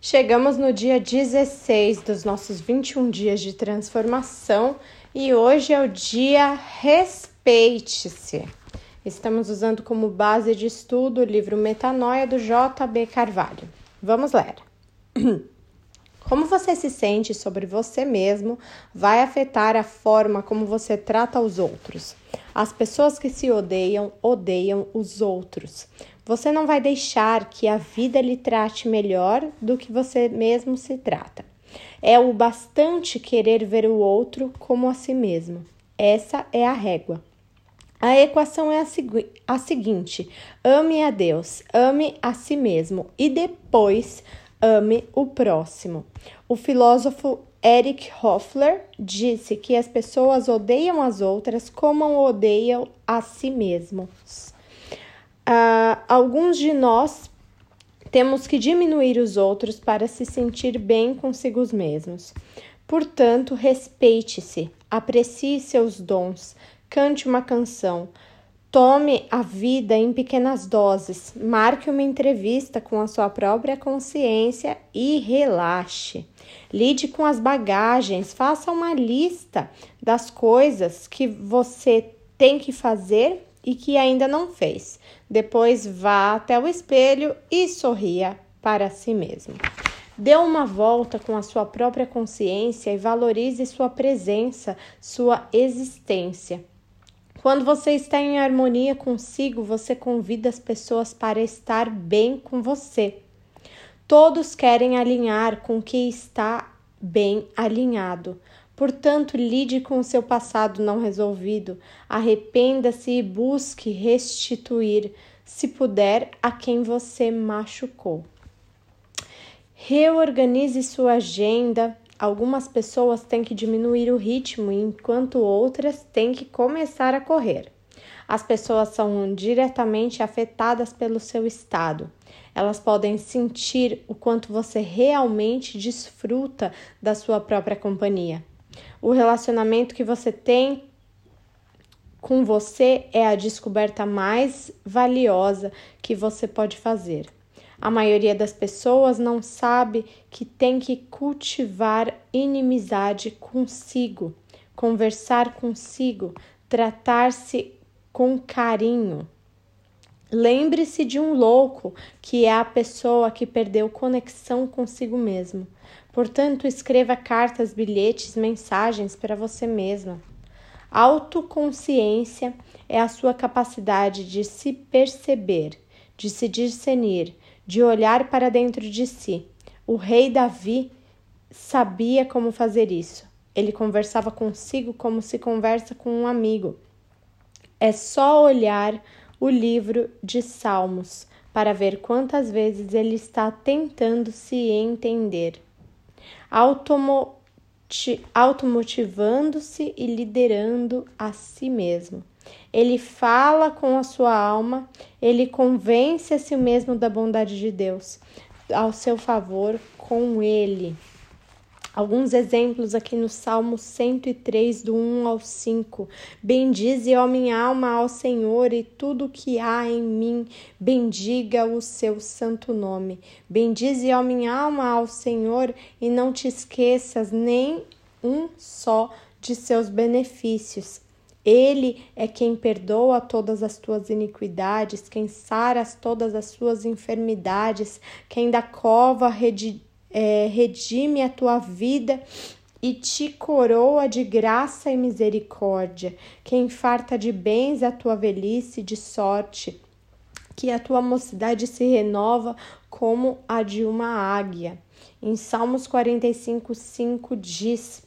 Chegamos no dia 16 dos nossos 21 dias de transformação e hoje é o dia Respeite-se. Estamos usando como base de estudo o livro Metanoia do J.B. Carvalho. Vamos ler. Como você se sente sobre você mesmo vai afetar a forma como você trata os outros. As pessoas que se odeiam, odeiam os outros. Você não vai deixar que a vida lhe trate melhor do que você mesmo se trata. É o bastante querer ver o outro como a si mesmo. Essa é a régua. A equação é a, a seguinte: ame a Deus, ame a si mesmo e depois ame o próximo. O filósofo Eric Hoffler disse que as pessoas odeiam as outras como odeiam a si mesmos. Uh, alguns de nós temos que diminuir os outros para se sentir bem consigo mesmos. Portanto, respeite-se, aprecie seus dons, cante uma canção, tome a vida em pequenas doses, marque uma entrevista com a sua própria consciência e relaxe. Lide com as bagagens, faça uma lista das coisas que você tem que fazer e que ainda não fez. Depois vá até o espelho e sorria para si mesmo. Dê uma volta com a sua própria consciência e valorize sua presença, sua existência. Quando você está em harmonia consigo, você convida as pessoas para estar bem com você. Todos querem alinhar com o que está bem alinhado. Portanto, lide com o seu passado não resolvido, arrependa-se e busque restituir, se puder, a quem você machucou. Reorganize sua agenda. Algumas pessoas têm que diminuir o ritmo, enquanto outras têm que começar a correr. As pessoas são diretamente afetadas pelo seu estado. Elas podem sentir o quanto você realmente desfruta da sua própria companhia. O relacionamento que você tem com você é a descoberta mais valiosa que você pode fazer. A maioria das pessoas não sabe que tem que cultivar inimizade consigo, conversar consigo, tratar-se com carinho. Lembre-se de um louco, que é a pessoa que perdeu conexão consigo mesmo. Portanto, escreva cartas, bilhetes, mensagens para você mesma. Autoconsciência é a sua capacidade de se perceber, de se discernir, de olhar para dentro de si. O rei Davi sabia como fazer isso. Ele conversava consigo como se conversa com um amigo. É só olhar o livro de Salmos para ver quantas vezes ele está tentando se entender, automotivando-se e liderando a si mesmo. Ele fala com a sua alma, ele convence a si mesmo da bondade de Deus, ao seu favor com ele. Alguns exemplos aqui no Salmo 103, do 1 ao 5. Bendize, ó minha alma, ao Senhor, e tudo que há em mim, bendiga o seu santo nome. Bendize, ó minha alma, ao Senhor, e não te esqueças nem um só de seus benefícios. Ele é quem perdoa todas as tuas iniquidades, quem sara todas as suas enfermidades, quem da cova redime é, redime a tua vida e te coroa de graça e misericórdia, que farta de bens a tua velhice de sorte, que a tua mocidade se renova como a de uma águia. Em Salmos 45, 5 diz: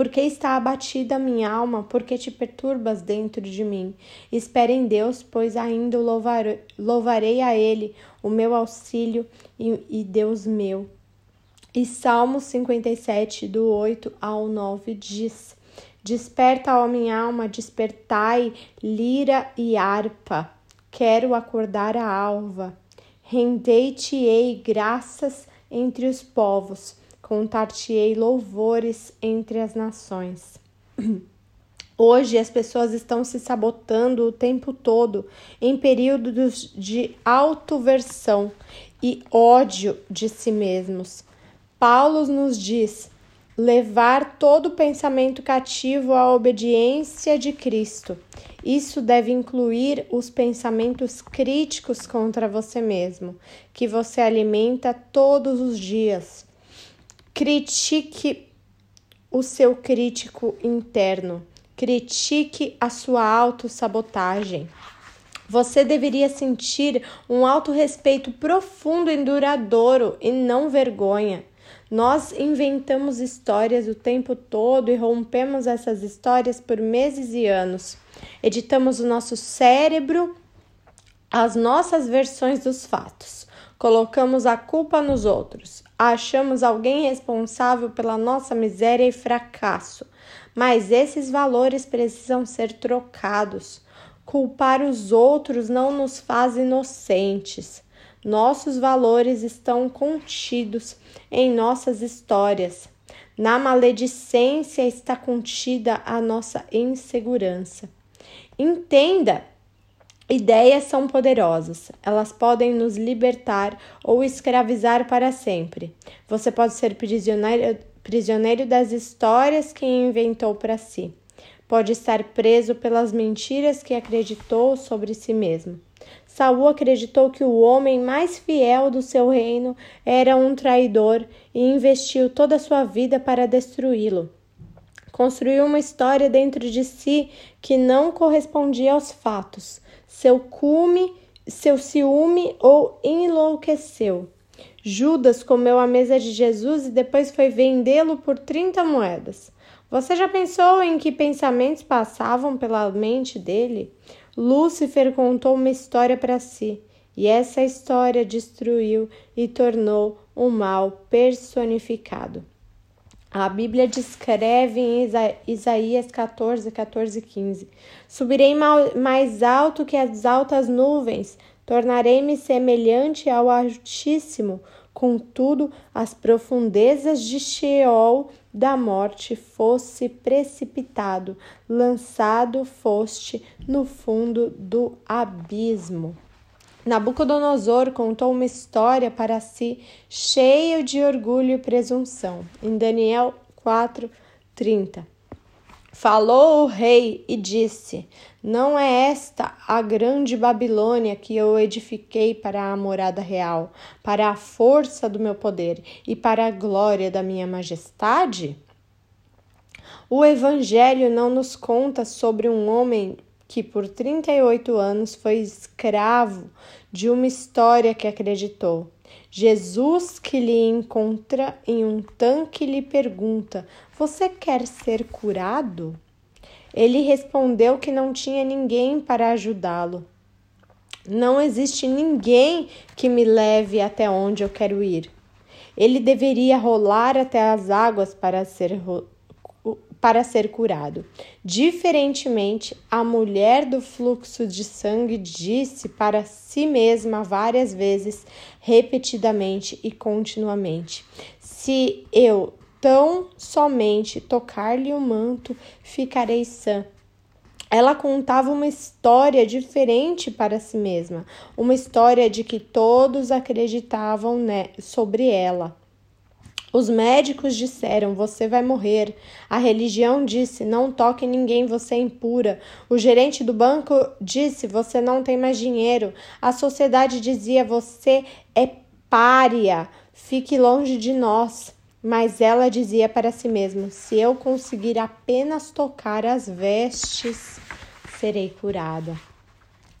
Porque está abatida a minha alma, porque te perturbas dentro de mim. Espere em Deus, pois ainda louvarei, louvarei a Ele, o meu auxílio e, e Deus meu. E Salmo 57, do 8 ao 9 diz: Desperta, ó minha alma, despertai, lira e harpa. Quero acordar a alva. Rendei-te-ei graças entre os povos, contar-te-ei louvores entre as nações. Hoje as pessoas estão se sabotando o tempo todo em períodos de autoversão e ódio de si mesmos. Paulo nos diz: levar todo pensamento cativo à obediência de Cristo. Isso deve incluir os pensamentos críticos contra você mesmo, que você alimenta todos os dias. Critique o seu crítico interno. Critique a sua autossabotagem. Você deveria sentir um autorrespeito profundo e duradouro e não vergonha. Nós inventamos histórias o tempo todo e rompemos essas histórias por meses e anos. Editamos o nosso cérebro, as nossas versões dos fatos. Colocamos a culpa nos outros. Achamos alguém responsável pela nossa miséria e fracasso. Mas esses valores precisam ser trocados. Culpar os outros não nos faz inocentes. Nossos valores estão contidos em nossas histórias. Na maledicência está contida a nossa insegurança. Entenda Ideias são poderosas, elas podem nos libertar ou escravizar para sempre. Você pode ser prisioneiro, prisioneiro das histórias que inventou para si. Pode estar preso pelas mentiras que acreditou sobre si mesmo. Saul acreditou que o homem mais fiel do seu reino era um traidor e investiu toda a sua vida para destruí-lo. Construiu uma história dentro de si que não correspondia aos fatos. Seu cume, seu ciúme ou enlouqueceu. Judas comeu a mesa de Jesus e depois foi vendê-lo por 30 moedas. Você já pensou em que pensamentos passavam pela mente dele? Lúcifer contou uma história para si, e essa história destruiu e tornou o mal personificado. A Bíblia descreve em Isaías 14, 14 e 15: Subirei mais alto que as altas nuvens, tornarei-me semelhante ao Altíssimo. Contudo, as profundezas de Sheol da morte fosse precipitado, lançado foste no fundo do abismo. Nabucodonosor contou uma história para si, cheio de orgulho e presunção. Em Daniel 4:30. Falou o rei e disse: Não é esta a grande Babilônia que eu edifiquei para a morada real, para a força do meu poder e para a glória da minha majestade? O Evangelho não nos conta sobre um homem que por 38 anos foi escravo de uma história que acreditou. Jesus que lhe encontra em um tanque lhe pergunta: Você quer ser curado? Ele respondeu que não tinha ninguém para ajudá-lo. Não existe ninguém que me leve até onde eu quero ir. Ele deveria rolar até as águas para ser para ser curado. Diferentemente, a mulher do fluxo de sangue disse para si mesma várias vezes, repetidamente e continuamente: Se eu tão somente tocar-lhe o manto, ficarei sã. Ela contava uma história diferente para si mesma, uma história de que todos acreditavam né, sobre ela. Os médicos disseram: Você vai morrer. A religião disse: Não toque ninguém, você é impura. O gerente do banco disse: Você não tem mais dinheiro. A sociedade dizia: Você é pária, fique longe de nós. Mas ela dizia para si mesma: Se eu conseguir apenas tocar as vestes, serei curada.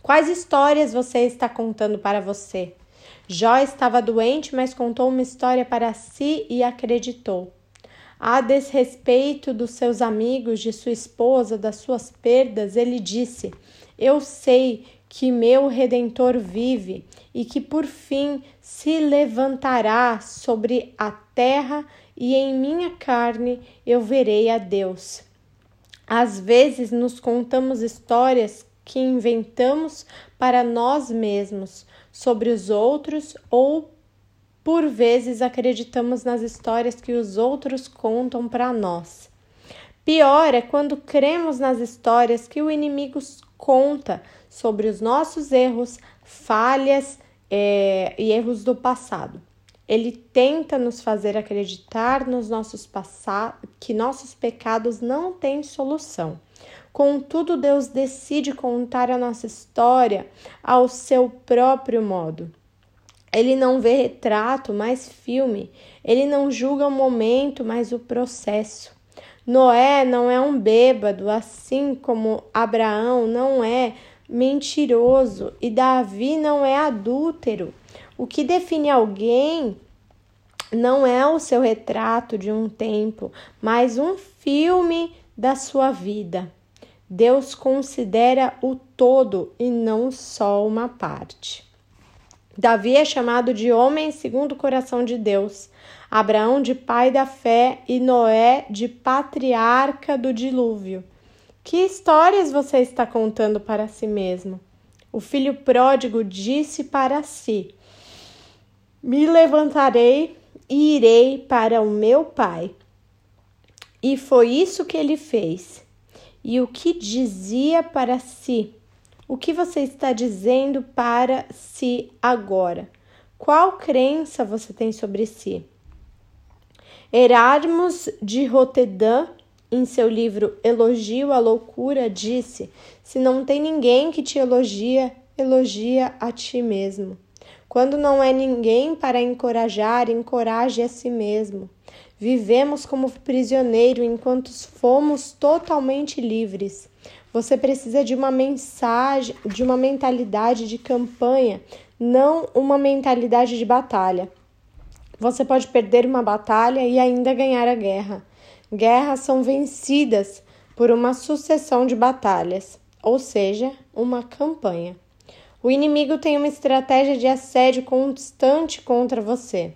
Quais histórias você está contando para você? Jó estava doente, mas contou uma história para si e acreditou. A desrespeito dos seus amigos, de sua esposa, das suas perdas, ele disse: Eu sei que meu redentor vive e que por fim se levantará sobre a terra e em minha carne eu verei a Deus. Às vezes nos contamos histórias que inventamos para nós mesmos, sobre os outros ou por vezes acreditamos nas histórias que os outros contam para nós. Pior é quando cremos nas histórias que o inimigo conta sobre os nossos erros, falhas é, e erros do passado. Ele tenta nos fazer acreditar nos nossos que nossos pecados não têm solução. Contudo, Deus decide contar a nossa história ao seu próprio modo. Ele não vê retrato, mas filme. Ele não julga o momento, mas o processo. Noé não é um bêbado, assim como Abraão não é mentiroso e Davi não é adúltero. O que define alguém não é o seu retrato de um tempo, mas um filme da sua vida. Deus considera o todo e não só uma parte. Davi é chamado de homem segundo o coração de Deus, Abraão de pai da fé e Noé de patriarca do dilúvio. Que histórias você está contando para si mesmo? O filho pródigo disse para si: Me levantarei e irei para o meu pai. E foi isso que ele fez e o que dizia para si. O que você está dizendo para si agora? Qual crença você tem sobre si? Erasmus de Roterdã, em seu livro Elogio à Loucura, disse: Se não tem ninguém que te elogia, elogia a ti mesmo. Quando não é ninguém para encorajar, encoraje a si mesmo. Vivemos como prisioneiro enquanto fomos totalmente livres. Você precisa de uma mensagem, de uma mentalidade de campanha, não uma mentalidade de batalha. Você pode perder uma batalha e ainda ganhar a guerra. Guerras são vencidas por uma sucessão de batalhas, ou seja, uma campanha. O inimigo tem uma estratégia de assédio constante contra você.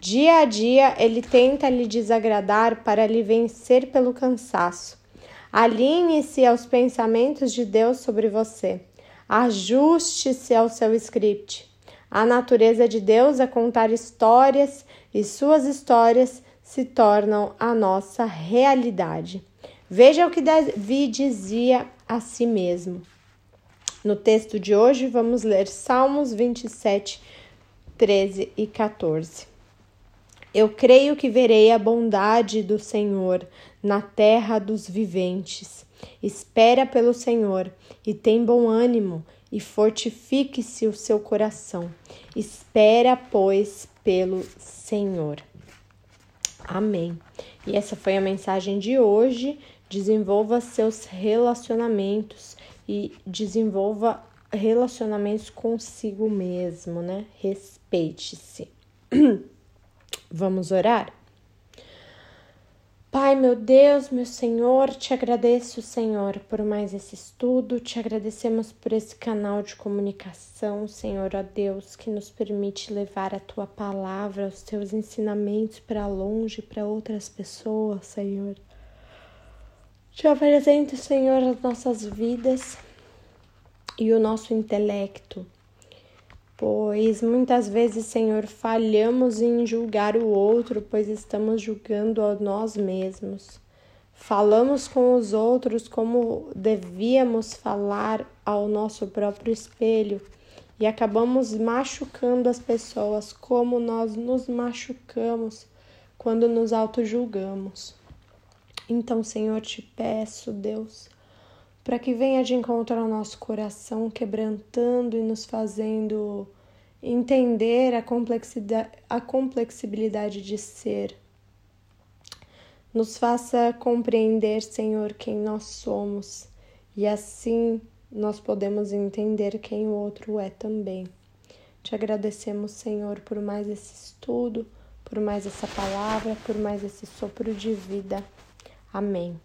Dia a dia ele tenta lhe desagradar para lhe vencer pelo cansaço. Alinhe-se aos pensamentos de Deus sobre você. Ajuste-se ao seu script. A natureza de Deus é contar histórias e suas histórias se tornam a nossa realidade. Veja o que Davi dizia a si mesmo. No texto de hoje, vamos ler Salmos 27, 13 e 14. Eu creio que verei a bondade do Senhor na terra dos viventes. Espera pelo Senhor e tem bom ânimo e fortifique-se o seu coração. Espera, pois, pelo Senhor. Amém. E essa foi a mensagem de hoje. Desenvolva seus relacionamentos e desenvolva relacionamentos consigo mesmo, né? Respeite-se. Vamos orar? Pai, meu Deus, meu Senhor, te agradeço, Senhor, por mais esse estudo, te agradecemos por esse canal de comunicação, Senhor, ó Deus, que nos permite levar a tua palavra, os teus ensinamentos para longe, para outras pessoas, Senhor. Te apresento, Senhor, as nossas vidas e o nosso intelecto Pois muitas vezes, Senhor, falhamos em julgar o outro, pois estamos julgando a nós mesmos. Falamos com os outros como devíamos falar ao nosso próprio espelho e acabamos machucando as pessoas como nós nos machucamos quando nos auto-julgamos. Então, Senhor, te peço, Deus, para que venha de encontro ao nosso coração, quebrantando e nos fazendo entender a complexidade, a complexibilidade de ser. Nos faça compreender, Senhor, quem nós somos e assim nós podemos entender quem o outro é também. Te agradecemos, Senhor, por mais esse estudo, por mais essa palavra, por mais esse sopro de vida. Amém.